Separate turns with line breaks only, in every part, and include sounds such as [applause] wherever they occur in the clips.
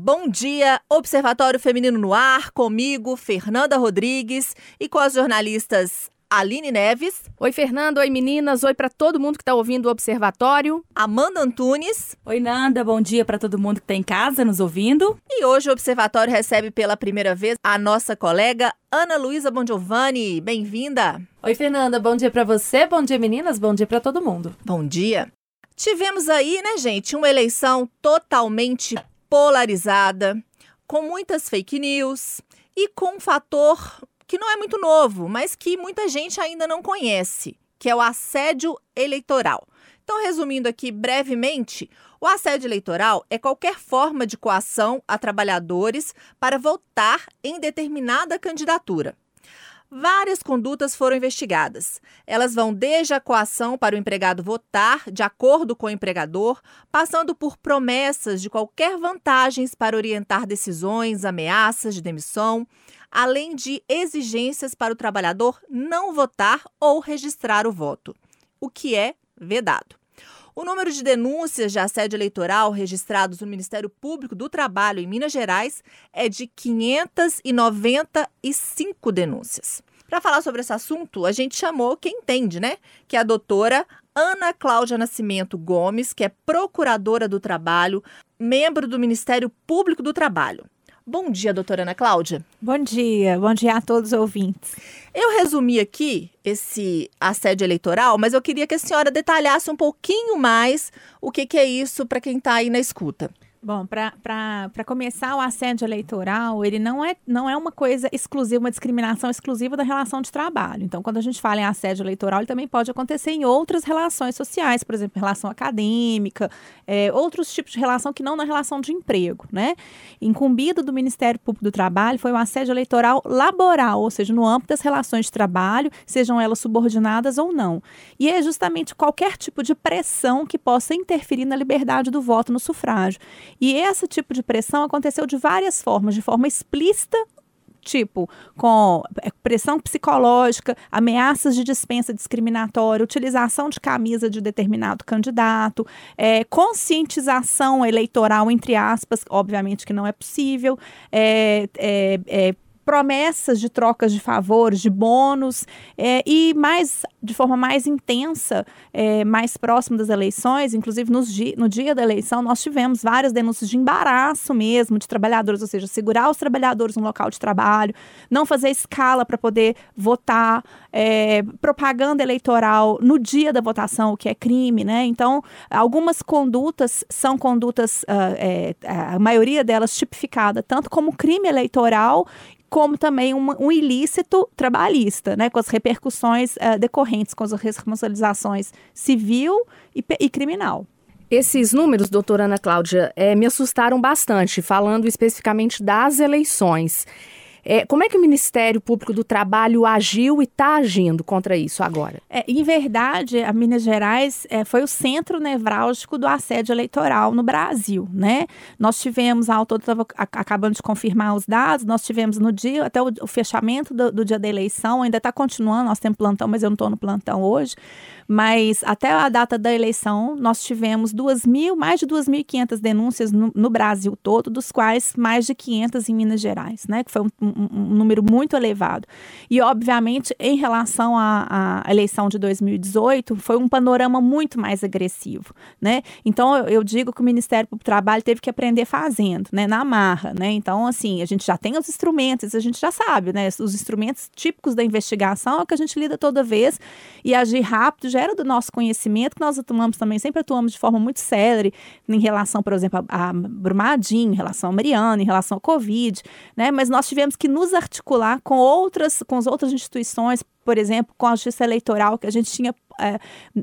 bom dia. Observatório Feminino no Ar, comigo, Fernanda Rodrigues, e com as jornalistas Aline Neves.
Oi, Fernanda. Oi, meninas. Oi para todo mundo que está ouvindo o Observatório.
Amanda Antunes.
Oi, Nanda. Bom dia para todo mundo que está em casa nos ouvindo.
E hoje o Observatório recebe pela primeira vez a nossa colega Ana Luísa Bongiovanni. Bem-vinda.
Oi, Fernanda. Bom dia para você. Bom dia, meninas. Bom dia para todo mundo.
Bom dia. Tivemos aí, né, gente, uma eleição totalmente polarizada, com muitas fake news e com um fator que não é muito novo, mas que muita gente ainda não conhece, que é o assédio eleitoral. Então, resumindo aqui brevemente, o assédio eleitoral é qualquer forma de coação a trabalhadores para votar em determinada candidatura. Várias condutas foram investigadas. Elas vão desde a coação para o empregado votar de acordo com o empregador, passando por promessas de qualquer vantagens para orientar decisões, ameaças de demissão, além de exigências para o trabalhador não votar ou registrar o voto, o que é vedado. O número de denúncias de assédio eleitoral registrados no Ministério Público do Trabalho em Minas Gerais é de 595 denúncias. Para falar sobre esse assunto, a gente chamou quem entende, né? Que é a doutora Ana Cláudia Nascimento Gomes, que é procuradora do trabalho, membro do Ministério Público do Trabalho. Bom dia, doutora Ana Cláudia.
Bom dia, bom dia a todos os ouvintes.
Eu resumi aqui esse assédio eleitoral, mas eu queria que a senhora detalhasse um pouquinho mais o que, que é isso para quem está aí na escuta.
Bom, para começar, o assédio eleitoral, ele não é, não é uma coisa exclusiva, uma discriminação exclusiva da relação de trabalho. Então, quando a gente fala em assédio eleitoral, ele também pode acontecer em outras relações sociais, por exemplo, relação acadêmica, é, outros tipos de relação que não na relação de emprego, né? Incumbido do Ministério Público do Trabalho foi o assédio eleitoral laboral, ou seja, no âmbito das relações de trabalho, sejam elas subordinadas ou não. E é justamente qualquer tipo de pressão que possa interferir na liberdade do voto no sufrágio. E esse tipo de pressão aconteceu de várias formas, de forma explícita tipo com é, pressão psicológica, ameaças de dispensa discriminatória, utilização de camisa de determinado candidato, é, conscientização eleitoral, entre aspas, obviamente que não é possível, é, é, é promessas de trocas de favores, de bônus, é, e mais de forma mais intensa, é, mais próximo das eleições, inclusive nos di no dia da eleição, nós tivemos várias denúncias de embaraço mesmo de trabalhadores, ou seja, segurar os trabalhadores no local de trabalho, não fazer escala para poder votar, é, propaganda eleitoral no dia da votação, o que é crime, né? Então, algumas condutas são condutas, uh, a maioria delas tipificada tanto como crime eleitoral como também um, um ilícito trabalhista, né, com as repercussões uh, decorrentes, com as responsabilizações civil e, e criminal.
Esses números, doutora Ana Cláudia, é, me assustaram bastante, falando especificamente das eleições. É, como é que o Ministério Público do Trabalho agiu e está agindo contra isso agora?
É, em verdade, a Minas Gerais é, foi o centro nevrálgico do assédio eleitoral no Brasil, né? Nós tivemos, a autor estava acabando de confirmar os dados, nós tivemos no dia, até o, o fechamento do, do, dia da eleição, ainda está continuando, nós temos plantão, mas eu não estou no plantão hoje, mas até a data da eleição, nós tivemos duas mil, mais de 2.500 denúncias no, no, Brasil todo, dos quais mais de 500 em Minas Gerais, né? Que foi um, um, número muito elevado. E, obviamente, em relação à, à, eleição de 2018, foi um panorama muito mais agressivo, né? Então, eu, eu digo que o Ministério do Trabalho teve que aprender fazendo, né? Na marra, né? Então, assim, a gente já tem os instrumentos, a gente já sabe, né? Os instrumentos típicos da investigação é o que a gente lida toda vez e agir rápido já era do nosso conhecimento, que nós atuamos também, sempre atuamos de forma muito célere em relação, por exemplo, a, a Brumadinho, em relação a Mariana, em relação ao Covid, né? Mas nós tivemos que nos articular com outras, com as outras instituições, por exemplo, com a justiça eleitoral, que a gente tinha é,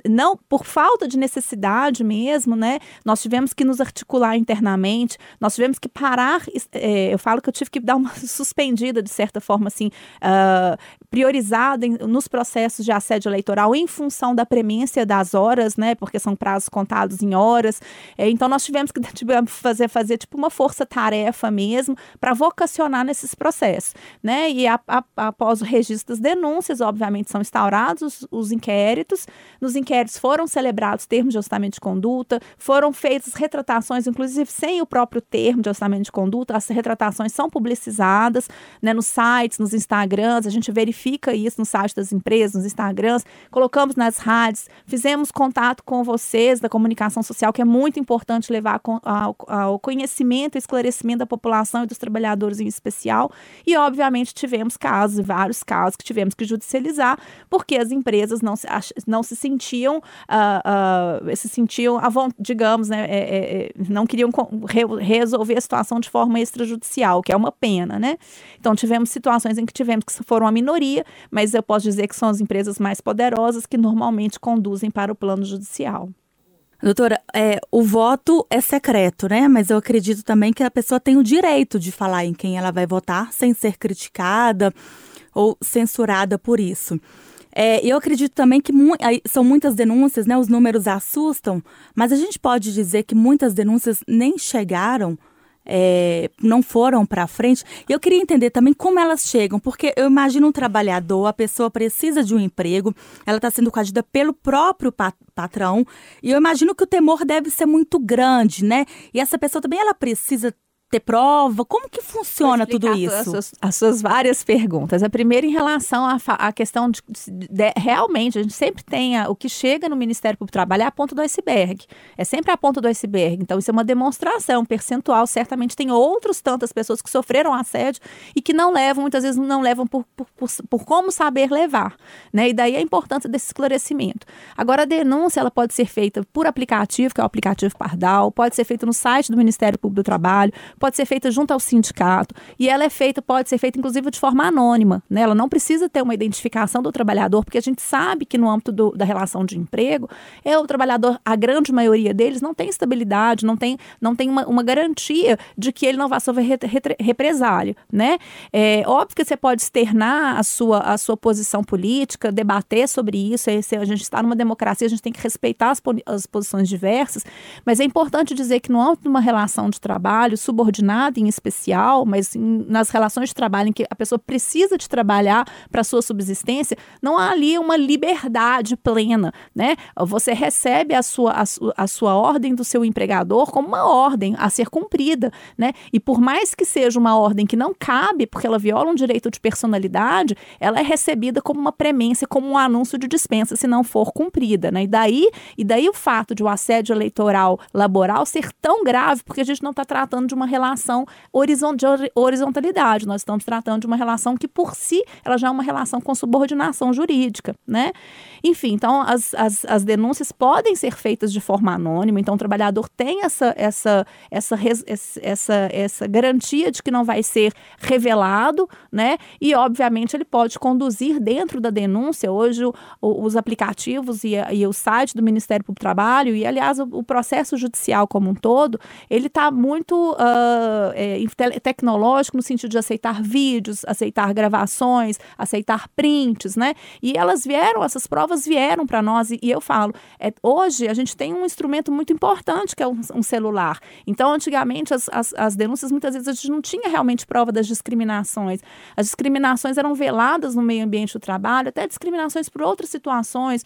não por falta de necessidade mesmo, né? Nós tivemos que nos articular internamente, nós tivemos que parar. É, eu falo que eu tive que dar uma [laughs] suspendida, de certa forma, assim, uh, priorizada em, nos processos de assédio eleitoral em função da premência das horas, né? Porque são prazos contados em horas. É, então, nós tivemos que [laughs] tipo, fazer, fazer tipo uma força-tarefa mesmo para vocacionar nesses processos, né? E a, a, após o registro das denúncias, obviamente, são instaurados os, os inquéritos. Nos inquéritos foram celebrados termos de ajustamento de conduta, foram feitas retratações, inclusive sem o próprio termo de ajustamento de conduta. As retratações são publicizadas né, nos sites, nos Instagrams, a gente verifica isso no site das empresas, nos Instagrams, colocamos nas rádios, fizemos contato com vocês da comunicação social, que é muito importante levar ao, ao conhecimento e esclarecimento da população e dos trabalhadores em especial. E, obviamente, tivemos casos, vários casos que tivemos que judicializar, porque as empresas não se, não se sentiam, uh, uh, se sentiam, digamos, né, é, é, é, não queriam re resolver a situação de forma extrajudicial, que é uma pena, né? Então, tivemos situações em que tivemos que foram a minoria, mas eu posso dizer que são as empresas mais poderosas que normalmente conduzem para o plano judicial.
Doutora, é, o voto é secreto, né? Mas eu acredito também que a pessoa tem o direito de falar em quem ela vai votar sem ser criticada ou censurada por isso. É, eu acredito também que mu são muitas denúncias, né? Os números assustam, mas a gente pode dizer que muitas denúncias nem chegaram é, não foram para frente. E eu queria entender também como elas chegam, porque eu imagino um trabalhador, a pessoa precisa de um emprego, ela está sendo coagida pelo próprio patrão, e eu imagino que o temor deve ser muito grande, né? E essa pessoa também ela precisa ter prova? Como que funciona tudo isso?
As suas, as suas, várias perguntas. A primeira em relação à, à questão de, de, realmente, a gente sempre tem a, o que chega no Ministério Público do Trabalho é a ponta do iceberg. É sempre a ponta do iceberg. Então, isso é uma demonstração percentual. Certamente tem outras tantas pessoas que sofreram assédio e que não levam, muitas vezes não levam por, por, por, por como saber levar. Né? E daí a importância desse esclarecimento. Agora, a denúncia ela pode ser feita por aplicativo, que é o aplicativo Pardal, pode ser feita no site do Ministério Público do Trabalho, pode ser feita junto ao sindicato e ela é feita, pode ser feita inclusive de forma anônima, né? Ela não precisa ter uma identificação do trabalhador, porque a gente sabe que no âmbito do, da relação de emprego, é o trabalhador, a grande maioria deles não tem estabilidade, não tem, não tem uma, uma garantia de que ele não vai sofrer re, re, represália, né? É óbvio que você pode externar a sua, a sua posição política, debater sobre isso, esse, a gente está numa democracia, a gente tem que respeitar as, as posições diversas, mas é importante dizer que no âmbito de uma relação de trabalho, subordinação subordinada em especial, mas em, nas relações de trabalho em que a pessoa precisa de trabalhar para sua subsistência, não há ali uma liberdade plena, né? Você recebe a sua, a, a sua ordem do seu empregador como uma ordem a ser cumprida, né? E por mais que seja uma ordem que não cabe, porque ela viola um direito de personalidade, ela é recebida como uma premência, como um anúncio de dispensa se não for cumprida, né? E daí, e daí o fato de o assédio eleitoral laboral ser tão grave, porque a gente não está tratando de uma relação de horizontalidade. Nós estamos tratando de uma relação que, por si, ela já é uma relação com subordinação jurídica, né? Enfim, então as, as, as denúncias podem ser feitas de forma anônima, então o trabalhador tem essa, essa, essa, essa, essa garantia de que não vai ser revelado, né? E, obviamente, ele pode conduzir dentro da denúncia. Hoje, o, os aplicativos e, e, o site do Ministério Público do Trabalho, e, aliás, o, o processo judicial como um todo, ele está muito uh, é, tecnológico no sentido de aceitar vídeos, aceitar gravações, aceitar prints, né? E elas vieram, essas provas vieram para nós e, e, eu falo, é, hoje a gente tem um instrumento muito importante que é um, um celular. Então, antigamente as, as, as, denúncias muitas vezes a gente não tinha realmente prova das discriminações. As discriminações eram veladas no meio ambiente do trabalho, até discriminações por outras situações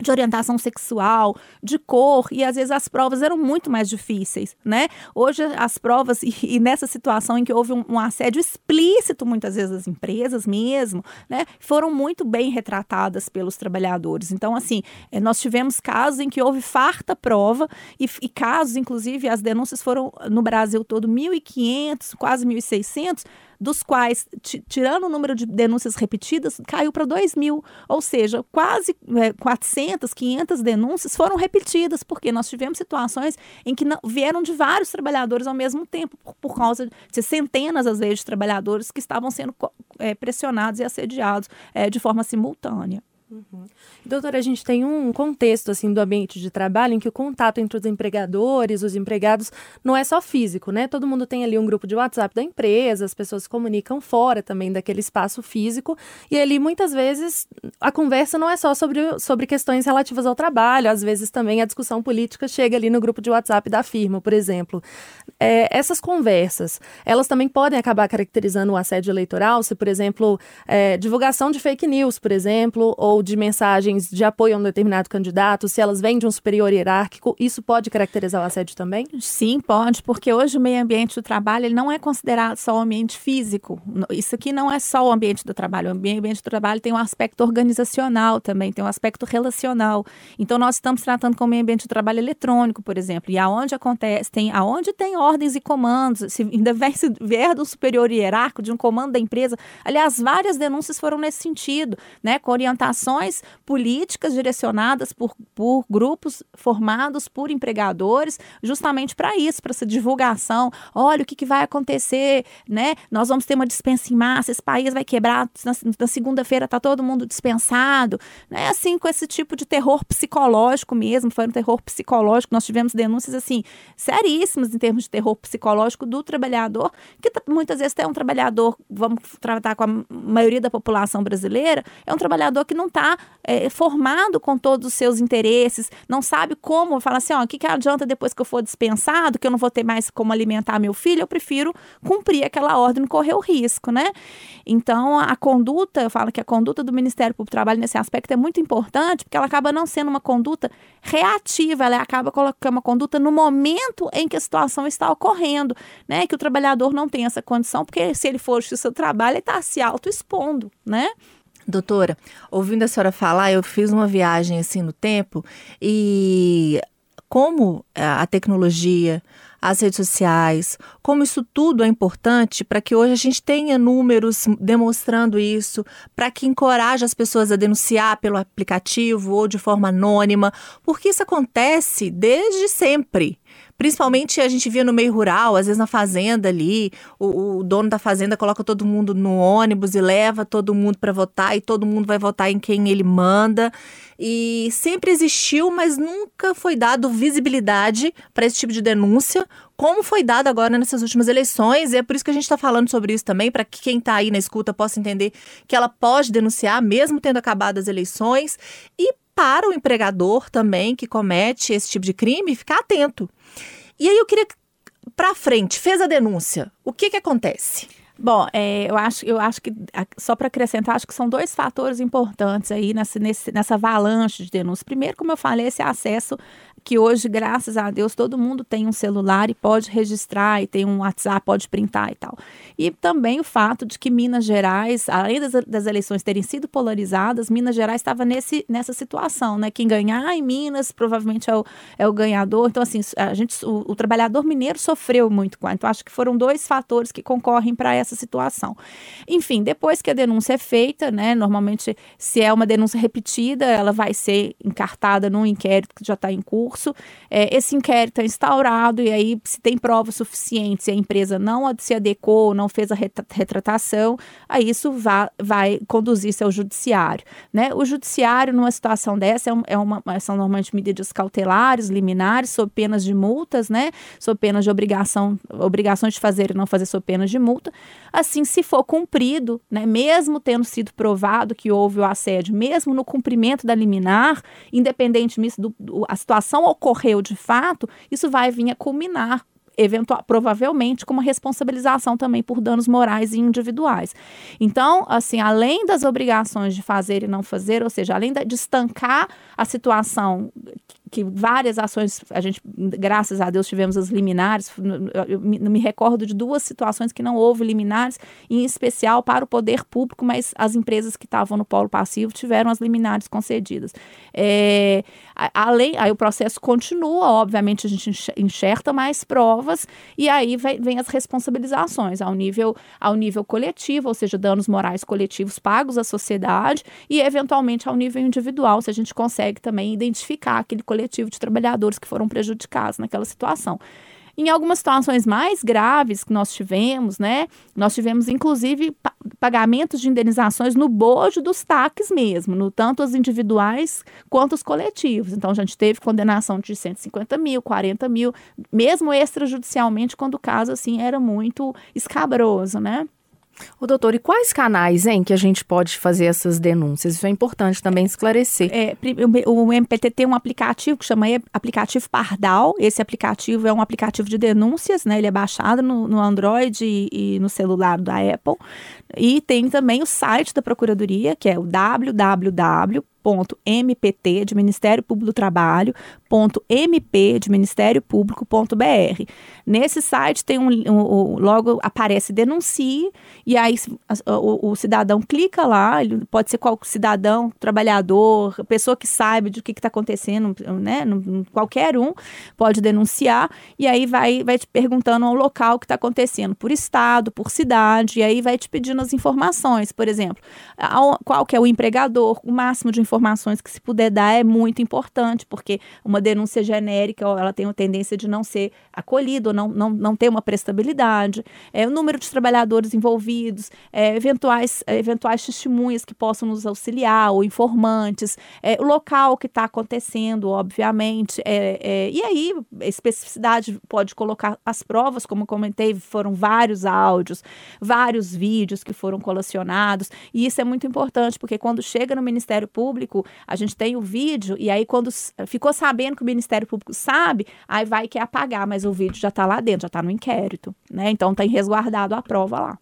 de orientação sexual, de cor, e às vezes as provas eram muito mais difíceis, né? Hoje as provas, [laughs] e, e nessa situação em que houve um, um, assédio explícito, muitas vezes das empresas mesmo, né? Foram muito bem retratadas pelos trabalhadores. Então, assim, eh, nós tivemos casos em que houve farta prova, e, e casos, inclusive, as denúncias foram no Brasil todo 1.500, quase 1.600, dos quais, tirando o número de denúncias repetidas, caiu para 2 mil. Ou seja, quase é, 400, 500 denúncias foram repetidas, porque nós tivemos situações em que não, vieram de vários trabalhadores ao mesmo tempo, por, por causa de centenas, às vezes, de trabalhadores que estavam sendo é, pressionados e assediados é, de forma simultânea.
Uhum. Doutora, a gente tem um contexto assim do ambiente de trabalho em que o contato entre os empregadores, os empregados, não é só físico, né? Todo mundo tem ali um grupo de WhatsApp da empresa, as pessoas se comunicam fora também daquele espaço físico, e ali muitas vezes a conversa não é só sobre, sobre questões relativas ao trabalho, às vezes também a discussão política chega ali no grupo de WhatsApp da firma, por exemplo. É, essas conversas, elas também podem acabar caracterizando o assédio eleitoral, se, por exemplo, é, divulgação de fake news, por exemplo, ou de mensagens de apoio a um determinado candidato, se elas vêm de um superior hierárquico, isso pode caracterizar o assédio também?
Sim, pode, porque hoje o meio ambiente do trabalho ele não é considerado só o ambiente físico. Isso aqui não é só o ambiente do trabalho. O ambiente do trabalho tem um aspecto organizacional também, tem um aspecto relacional. Então nós estamos tratando com o meio ambiente do trabalho eletrônico, por exemplo, e aonde acontece, tem aonde tem ordens e comandos, se ainda [laughs] vier, se vier do superior hierárquico, de um comando da empresa. Aliás, várias denúncias foram nesse sentido, né, com orientações políticas direcionadas por, por grupos formados por empregadores, justamente para isso, para essa divulgação. Olha o que, que vai acontecer, né? Nós vamos ter uma dispensa em massa, esse país vai quebrar, na, na segunda-feira está todo mundo dispensado, né? Assim, com esse tipo de terror psicológico mesmo, foi um terror psicológico. Nós tivemos denúncias assim seríssimas em termos de terror psicológico do trabalhador, que muitas vezes é um trabalhador, vamos tratar com a maioria da população brasileira, é um trabalhador que não está é, formado com todos os seus interesses, não sabe como, fala assim, ó, o que, que adianta depois que eu for dispensado, que eu não vou ter mais como alimentar meu filho, eu prefiro cumprir aquela ordem, não correr o risco, né? Então, a conduta, eu falo que a conduta do Ministério Público do Trabalho nesse aspecto é muito importante, porque ela acaba não sendo uma conduta reativa, ela acaba colocando uma conduta no momento em que a situação está ocorrendo, né? Que o trabalhador não tem essa condição, porque se ele for justiça do trabalho, ele está se auto-expondo, né?
Doutora, ouvindo a senhora falar, eu fiz uma viagem assim no tempo e como eh, a tecnologia, as redes sociais, como isso tudo é importante para que hoje a gente tenha números demonstrando isso, para que encoraje as pessoas a denunciar pelo aplicativo ou de forma anônima, porque isso acontece desde sempre. Principalmente a gente via no meio rural, às vezes na fazenda ali, o, o dono da fazenda coloca todo mundo no ônibus e leva todo mundo para votar e todo mundo vai votar em quem ele manda. E sempre existiu, mas nunca foi dado visibilidade para esse tipo de denúncia, como foi dado agora nessas últimas eleições. E é por isso que a gente está falando sobre isso também, para que quem está aí na escuta possa entender que ela pode denunciar, mesmo tendo acabado as eleições. E para o empregador também que comete esse tipo de crime ficar atento. E aí eu queria para frente, fez a denúncia. O que que acontece?
Bom, é, eu, acho, eu acho que, só para acrescentar, acho que são dois fatores importantes aí nessa, nessa avalanche de denúncias. Primeiro, como eu falei, esse acesso que hoje, graças a Deus, todo mundo tem um celular e pode registrar, e tem um WhatsApp, pode printar e tal. E também o fato de que Minas Gerais, além das, das eleições terem sido polarizadas, Minas Gerais estava nesse, nessa situação, né? Quem ganhar em Minas provavelmente é o, é o ganhador. Então, assim, a gente, o, o trabalhador mineiro sofreu muito com Então, acho que foram dois fatores que concorrem para essa situação. Enfim, depois que a denúncia é feita, né? Normalmente, se é uma denúncia repetida, ela vai ser encartada num inquérito que já está em curso curso, é, esse inquérito é instaurado e aí se tem provas suficientes e a empresa não se adequou, não fez a retratação, aí isso vai, vai conduzir-se ao judiciário. Né? O judiciário, numa situação dessa, é, é uma, são normalmente medidas cautelares, liminares, sob penas de multas, né? sob penas de obrigação, obrigações de fazer e não fazer sob penas de multa. Assim, se for cumprido, né, mesmo tendo sido provado que houve o assédio, mesmo no cumprimento da liminar, independentemente do, do a situação ocorreu de fato, isso vai vir a culminar eventual, provavelmente com uma responsabilização também por danos morais e individuais. Então, assim, além das obrigações de fazer e não fazer, ou seja, além de estancar a situação que várias ações, a gente, graças a Deus, tivemos as liminares. Eu me, recordo de duas situações que não houve liminares, em especial para o poder público, mas as empresas que estavam no polo passivo tiveram as liminares concedidas. É, além, aí o processo continua, obviamente a gente enxerta mais provas e aí vem, vem as responsabilizações ao nível, ao nível coletivo, ou seja, danos morais coletivos pagos à sociedade e eventualmente ao nível individual, se a gente consegue também identificar aquele coletivo coletivo de trabalhadores que foram prejudicados naquela situação. Em algumas situações mais graves que nós tivemos, né? Nós tivemos, inclusive, pagamentos de indenizações no bojo dos taques mesmo, no tanto os individuais quanto os coletivos. Então, a gente teve condenação de 150 mil, 40 mil, mesmo extrajudicialmente, quando o caso assim era muito escabroso, né?
O doutor, e quais canais, hein, que a gente pode fazer essas denúncias? Isso é importante também esclarecer.
É, o MPT tem um aplicativo que chama aplicativo Pardal. Esse aplicativo é um aplicativo de denúncias, né? Ele é baixado no, no Android e, e, no celular da Apple. E tem também o site da Procuradoria, que é o www mpt de Ministério Público do Trabalho, mp de Ministério Público.br. Nesse site tem um, um, logo aparece denuncie e aí o, o, cidadão clica lá, ele pode ser qual cidadão, trabalhador, pessoa que sabe do que está acontecendo, né? Qualquer um pode denunciar e aí vai, vai te perguntando o local que está acontecendo, por estado, por cidade, e aí vai te pedindo as informações, por exemplo, qual que é o empregador, o máximo de informações que se puder dar é muito importante, porque uma denúncia genérica, ela tem uma tendência de não ser acolhida, não, não, não ter uma prestabilidade, é, o número de trabalhadores envolvidos, é, eventuais, é, eventuais testemunhas que possam nos auxiliar, ou informantes, é, o local que está acontecendo, obviamente, é, é, e aí a especificidade pode colocar as provas, como comentei, foram vários áudios, vários vídeos que foram colacionados, e isso é muito importante, porque quando chega no Ministério Público, a gente tem o vídeo, e aí quando ficou sabendo que o Ministério Público sabe, aí vai quer apagar, mas o vídeo já está lá dentro, já está no inquérito, né? Então tem resguardado a prova lá.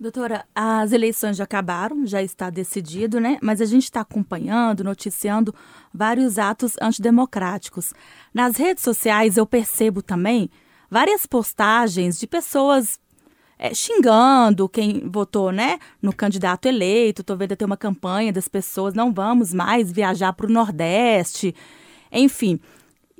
Doutora, as eleições já acabaram, já está decidido, né? Mas a gente está acompanhando, noticiando vários atos antidemocráticos. Nas redes sociais eu percebo também várias postagens de pessoas é, xingando quem votou, né, no candidato eleito. Estou vendo até uma campanha das pessoas, não vamos mais viajar para o Nordeste. Enfim,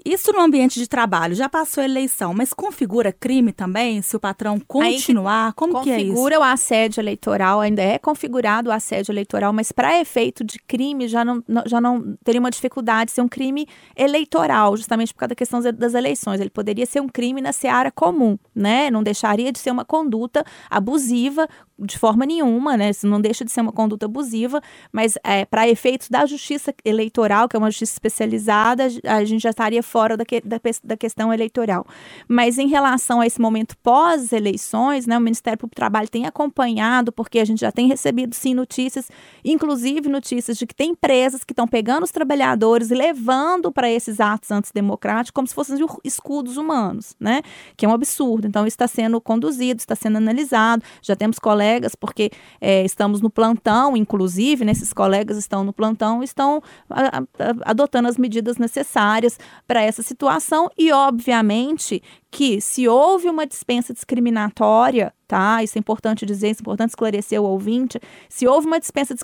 isso no ambiente de trabalho, já passou a eleição, mas configura crime também se o patrão continuar? Como que é isso?
Configura o assédio eleitoral, ainda é configurado o assédio eleitoral, mas para efeito de crime já não, já não teria uma dificuldade de ser um crime eleitoral, justamente por causa da questão das eleições. Ele poderia ser um crime na seara comum, né? Não deixaria de ser uma conduta abusiva de forma nenhuma, né? Isso não deixa de ser uma conduta abusiva, mas é, para efeitos da justiça eleitoral, que é uma justiça especializada, a gente já estaria fora da, que, da, da questão eleitoral. Mas em relação a esse momento pós-eleições, né, o Ministério Público do Trabalho tem acompanhado, porque a gente já tem recebido sim notícias, inclusive notícias de que tem empresas que estão pegando os trabalhadores e levando para esses atos antidemocráticos como se fossem escudos humanos, né? Que é um absurdo. Então, isso está sendo conduzido, está sendo analisado. Já temos colegas colegas, porque é, estamos no plantão, inclusive, né, esses colegas estão no plantão, estão a, a, adotando as medidas necessárias para essa situação e, obviamente, que se houve uma dispensa discriminatória tá? Isso é importante dizer, isso é importante esclarecer o ouvinte. Se houve uma dispensa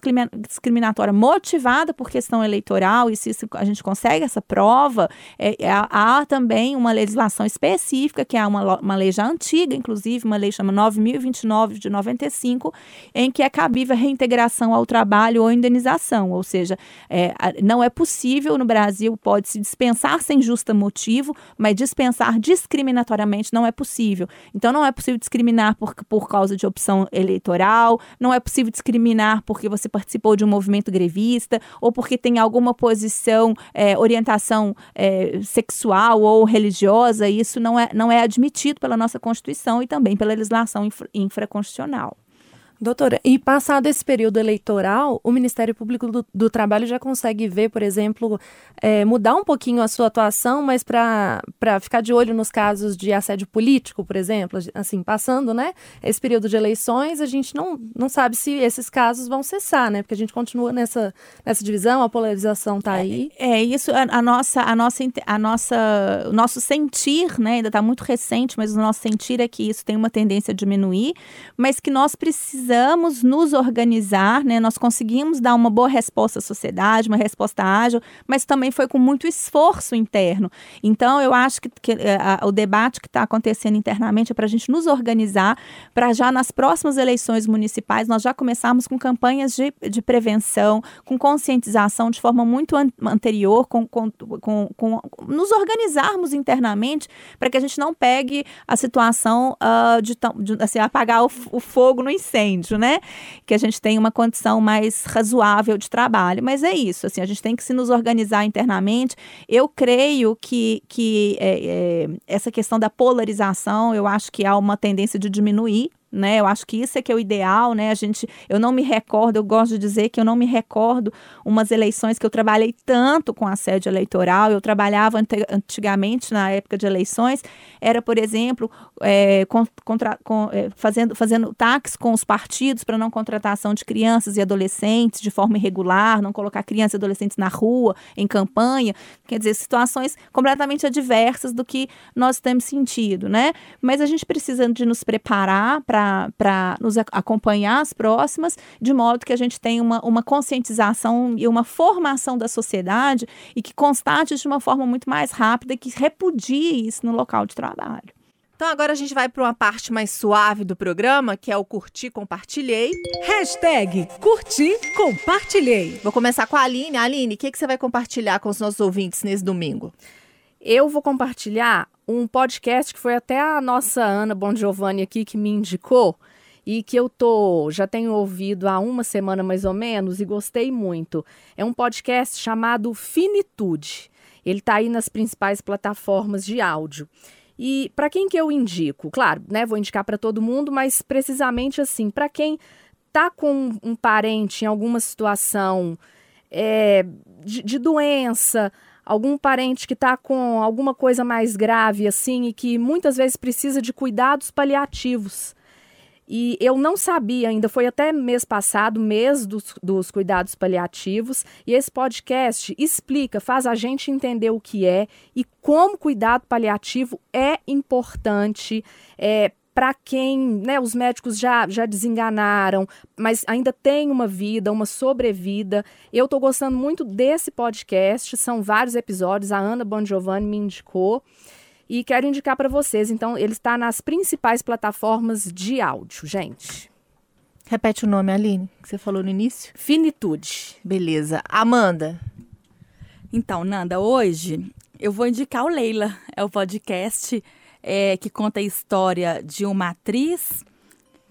discriminatória motivada por questão eleitoral, e se isso, a gente consegue essa prova, é, é, há também uma legislação específica, que é uma, uma lei já antiga, inclusive, uma lei chama 9.029 de 95, em que é cabível a reintegração ao trabalho ou indenização, ou seja, é, não é possível no Brasil, pode-se dispensar sem justa motivo, mas dispensar discriminatoriamente não é possível. Então, não é possível discriminar por por, causa de opção eleitoral, não é possível discriminar porque você participou de um movimento grevista ou porque tem alguma posição, é, orientação é, sexual ou religiosa, isso não é, não é admitido pela nossa Constituição e também pela legislação infra, infraconstitucional.
Doutora, e passado esse período eleitoral, o Ministério Público do, do Trabalho já consegue ver, por exemplo, é, mudar um pouquinho a sua atuação, mas para ficar de olho nos casos de assédio político, por exemplo, assim, passando né, esse período de eleições, a gente não, não sabe se esses casos vão cessar, né? Porque a gente continua nessa, nessa divisão, a polarização está aí.
É, é isso, a, a, nossa, a nossa, a nossa, o nosso sentir, né, ainda está muito recente, mas o nosso sentir é que isso tem uma tendência a diminuir, mas que nós precisamos precisamos nos organizar, né? Nós conseguimos dar uma boa resposta à sociedade, uma resposta ágil, mas também foi com muito esforço interno. Então, eu acho que, que eh, a, o debate que está acontecendo internamente é para a gente nos organizar, para já nas próximas eleições municipais nós já começarmos com campanhas de, de prevenção, com conscientização de forma muito an anterior, com, com, com, com, nos organizarmos internamente para que a gente não pegue a situação uh, de, de assim, apagar o, o fogo no incêndio incêndio, né? Que a gente tem uma condição mais razoável de trabalho. Mas é isso, assim, a gente tem que se nos organizar internamente. Eu creio que, que é, é, essa questão da polarização, eu acho que há uma tendência de diminuir né? Eu acho que isso é que é o ideal, né? A gente, eu não me recordo, eu gosto de dizer que eu não me recordo umas eleições que eu trabalhei tanto com assédio eleitoral. Eu trabalhava antigamente na época de eleições, era por exemplo é, contra, com, é, fazendo fazendo táxi com os partidos para não contratação de crianças e adolescentes de forma irregular, não colocar crianças e adolescentes na rua em campanha, quer dizer situações completamente adversas do que nós temos sentido, né? Mas a gente precisa de nos preparar para para nos acompanhar as próximas, de modo que a gente tenha uma, uma conscientização e uma formação da sociedade e que constate de uma forma muito mais rápida que repudie isso no local de trabalho.
Então agora a gente vai para uma parte mais suave do programa, que é o curti, compartilhei.
Hashtag curti, compartilhei.
Vou começar com a Aline. Aline, o que, que você vai compartilhar com os nossos ouvintes nesse domingo?
Eu vou compartilhar um podcast que foi até a nossa Ana Bon Giovanni aqui que me indicou e que eu tô já tenho ouvido há uma semana mais ou menos e gostei muito. É um podcast chamado Finitude. Ele está aí nas principais plataformas de áudio. E para quem que eu indico? Claro, né, vou indicar para todo mundo, mas precisamente assim, para quem tá com um parente em alguma situação é, de, de doença, algum parente que está com alguma coisa mais grave assim e que muitas vezes precisa de cuidados paliativos. E eu não sabia ainda, foi até mês passado, mês dos, dos cuidados paliativos, e esse podcast explica, faz a gente entender o que é e como cuidado paliativo é importante é, para quem né, os médicos já, já desenganaram, mas ainda tem uma vida, uma sobrevida. Eu estou gostando muito desse podcast, são vários episódios, a Ana Bon Giovanni me indicou. E quero indicar para vocês, então, ele está nas principais plataformas de áudio, gente.
Repete o nome, Aline, que você falou no início.
Finitude.
Beleza. Amanda.
Então, Nanda, hoje eu vou indicar o Leila. É o podcast é, que conta a história de uma atriz,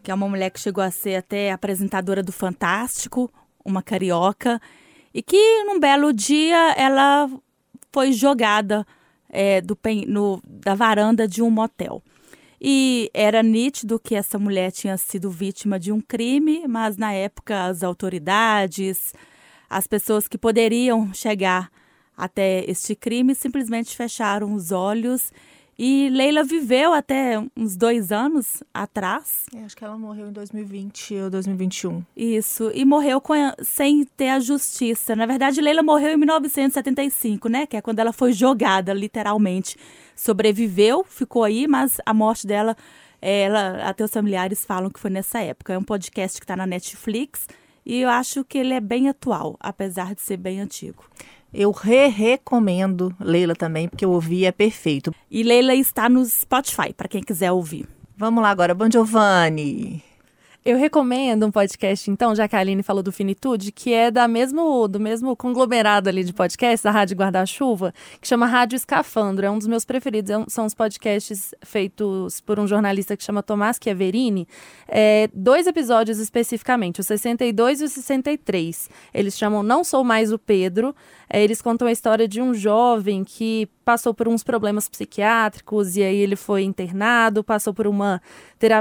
que é uma mulher que chegou a ser até apresentadora do Fantástico, uma carioca, e que num belo dia ela foi jogada é, do, no, da varanda de um motel. E era nítido que essa mulher tinha sido vítima de um crime, mas na época as autoridades, as pessoas que poderiam chegar até este crime simplesmente fecharam os olhos e Leila viveu até uns dois anos atrás.
É, acho que ela morreu em 2020 ou 2021.
Isso, e morreu a, sem ter a justiça. Na verdade, Leila morreu em 1975, né? Que é quando ela foi jogada, literalmente. Sobreviveu, ficou aí, mas a morte dela, ela, até os familiares falam que foi nessa época. É um podcast que está na Netflix e eu acho que ele é bem atual, apesar de ser bem antigo.
Eu re-recomendo Leila também, porque eu ouvi é perfeito.
E Leila está no Spotify, para quem quiser ouvir.
Vamos lá agora, Bom Giovanni.
Eu recomendo um podcast, então, já que a Aline falou do Finitude, que é da mesmo, do mesmo conglomerado ali de podcast, da Rádio Guarda-Chuva, que chama Rádio Escafandro. É um dos meus preferidos. É um, são os podcasts feitos por um jornalista que chama Tomás Chiaverini. É, dois episódios especificamente, o 62 e o 63. Eles chamam Não Sou Mais o Pedro. É, eles contam a história de um jovem que passou por uns problemas psiquiátricos e aí ele foi internado, passou por uma,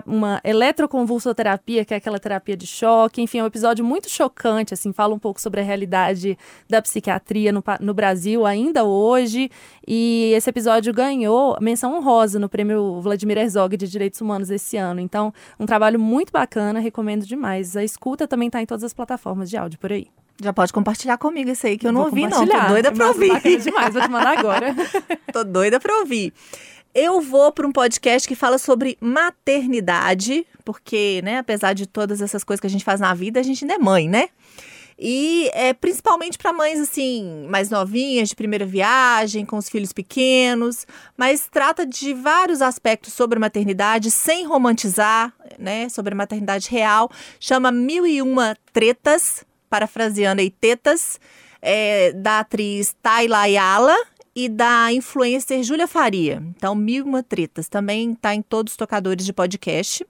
uma eletroconvulsoterapia, que é aquela terapia de choque. Enfim, é um episódio muito chocante, assim, fala um pouco sobre a realidade da psiquiatria no, no Brasil ainda hoje. E esse episódio ganhou menção honrosa no prêmio Vladimir Herzog de Direitos Humanos esse ano. Então, um trabalho muito bacana, recomendo demais. A escuta também está em todas as plataformas de áudio por aí.
Já pode compartilhar comigo isso aí que eu não ouvi, não. Tô doida pra ouvir.
demais, vou te mandar agora. [laughs]
Tô doida pra ouvir. Eu vou para um podcast que fala sobre maternidade, porque, né, apesar de todas essas coisas que a gente faz na vida, a gente ainda é mãe, né? E é principalmente para mães assim, mais novinhas, de primeira viagem, com os filhos pequenos, mas trata de vários aspectos sobre maternidade, sem romantizar, né, sobre a maternidade real. Chama Mil e Uma Tretas, parafraseando aí, tetas, é, da atriz Tayla Ayala e da influencer Júlia Faria. Então, Mil Uma Tretas também está em todos os tocadores de podcast.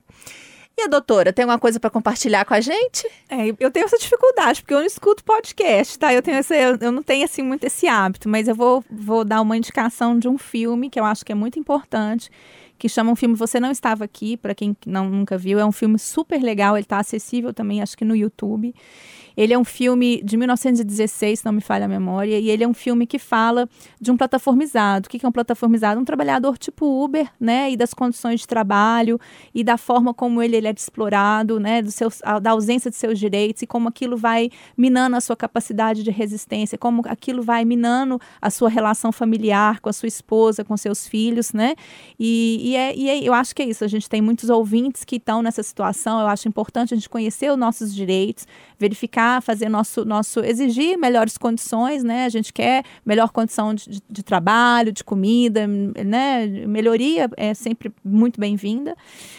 E a doutora, tem alguma coisa para compartilhar com a gente?
É, eu tenho essa dificuldade, porque eu não escuto podcast, tá? Eu, tenho essa, eu, não tenho, assim, muito esse hábito, mas eu vou, vou dar uma indicação de um filme que eu acho que é muito importante, que chama um filme Você Não Estava Aqui, para quem não, nunca viu. É um filme super legal, ele está acessível também, acho que no YouTube. Ele é um filme de 1916, se não me falha a memória, e ele é um filme que fala de um plataformizado. O que é um plataformizado? Um trabalhador tipo Uber, né? E das condições de trabalho e da forma como ele, ele é explorado, né? Do seu, da ausência de seus direitos e como aquilo vai minando a sua capacidade de resistência, como aquilo vai minando a sua relação familiar com a sua esposa, com seus filhos, né? E, e, é, e é, eu acho que é isso. A gente tem muitos ouvintes que estão nessa situação. Eu acho importante a gente conhecer os nossos direitos, verificar, fazer nosso, nosso exigir melhores condições, né? A gente quer melhor condição de, de, de trabalho, de comida, né? Melhoria é sempre muito bem-vinda.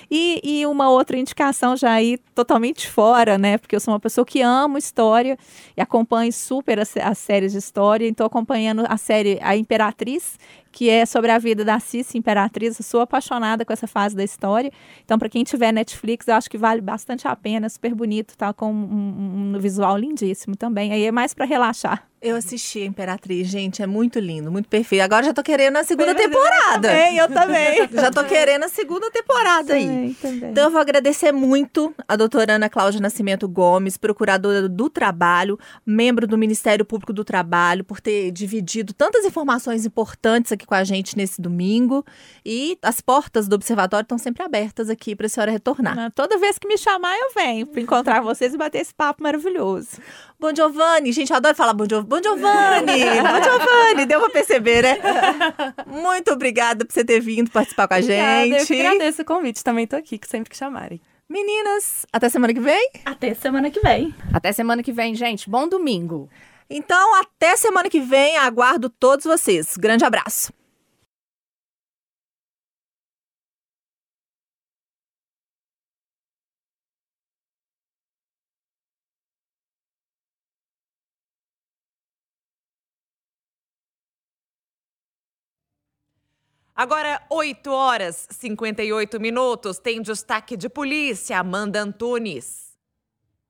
E, e uma outra indicação já aí totalmente fora, né? Porque eu sou uma pessoa que amo história e acompanho super as, as séries de história. Estou acompanhando a série A Imperatriz, que é sobre a vida da Cici Imperatriz. Eu sou apaixonada com essa fase da história. Então, para quem tiver Netflix, eu acho que vale bastante a pena. Super bonito, tá com um, um visual lindíssimo também. Aí é mais para relaxar.
Eu assisti a Imperatriz, gente, é muito lindo, muito perfeito. Agora [laughs] já tô querendo a segunda temporada.
Eu também, eu também.
já tô querendo a segunda temporada
também,
aí.
Também.
Então eu vou agradecer muito a doutora Ana Cláudia Nascimento Gomes, procuradora do Trabalho, membro do Ministério Público do Trabalho, por ter dividido tantas informações importantes aqui com a gente nesse domingo. E as portas do observatório estão sempre abertas aqui para a senhora retornar.
Toda vez que me chamar, eu venho para encontrar vocês e bater esse papo maravilhoso.
Bom Giovanni, gente, eu adoro falar Bom Giovanni. Bom Giovanni! Bom Giovanni! Deu pra perceber, né? Muito obrigada por você ter vindo participar com a
Obrigada,
gente.
Eu que agradeço o convite, também tô aqui, que sempre que chamarem.
Meninas, até semana que vem?
Até semana que vem.
Até semana que vem, gente. Bom domingo.
Então, até semana que vem. Aguardo todos vocês. Grande abraço.
Agora, 8 horas e 58 minutos, tem destaque de polícia, Amanda Antunes.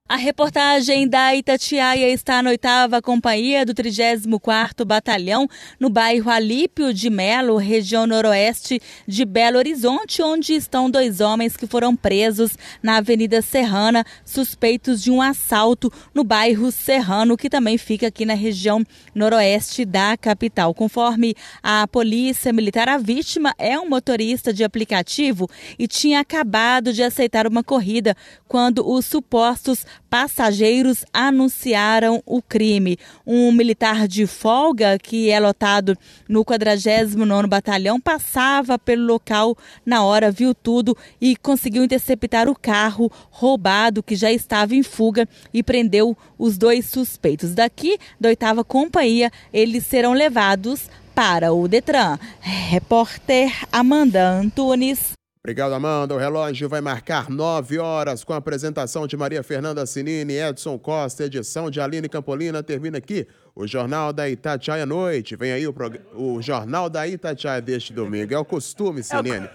A reportagem da Itatiaia está na oitava companhia do 34º Batalhão, no bairro Alípio de Melo, região noroeste de Belo Horizonte, onde estão dois homens que foram presos na Avenida Serrana, suspeitos de um assalto no bairro Serrano, que também fica aqui na região noroeste da capital. Conforme a polícia militar, a vítima é um motorista de aplicativo e tinha acabado de aceitar uma corrida quando os supostos passageiros anunciaram o crime. Um militar de folga, que é lotado no 49º Batalhão, passava pelo local na hora, viu tudo e conseguiu interceptar o carro roubado que já estava em fuga e prendeu os dois suspeitos. Daqui, da oitava companhia, eles serão levados para o Detran. Repórter Amanda Antunes.
Obrigado, Amanda. O relógio vai marcar 9 horas com a apresentação de Maria Fernanda Sinini, Edson Costa, edição de Aline Campolina. Termina aqui o Jornal da Itatiaia à Noite. Vem aí o, prog... o Jornal da Itatiaia deste domingo. É o costume, Sinini.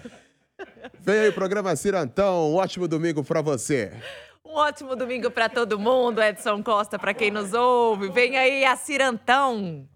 Vem aí o programa Cirantão. Um ótimo domingo para você.
Um ótimo domingo para todo mundo, Edson Costa, para quem nos ouve. Vem aí a Cirantão.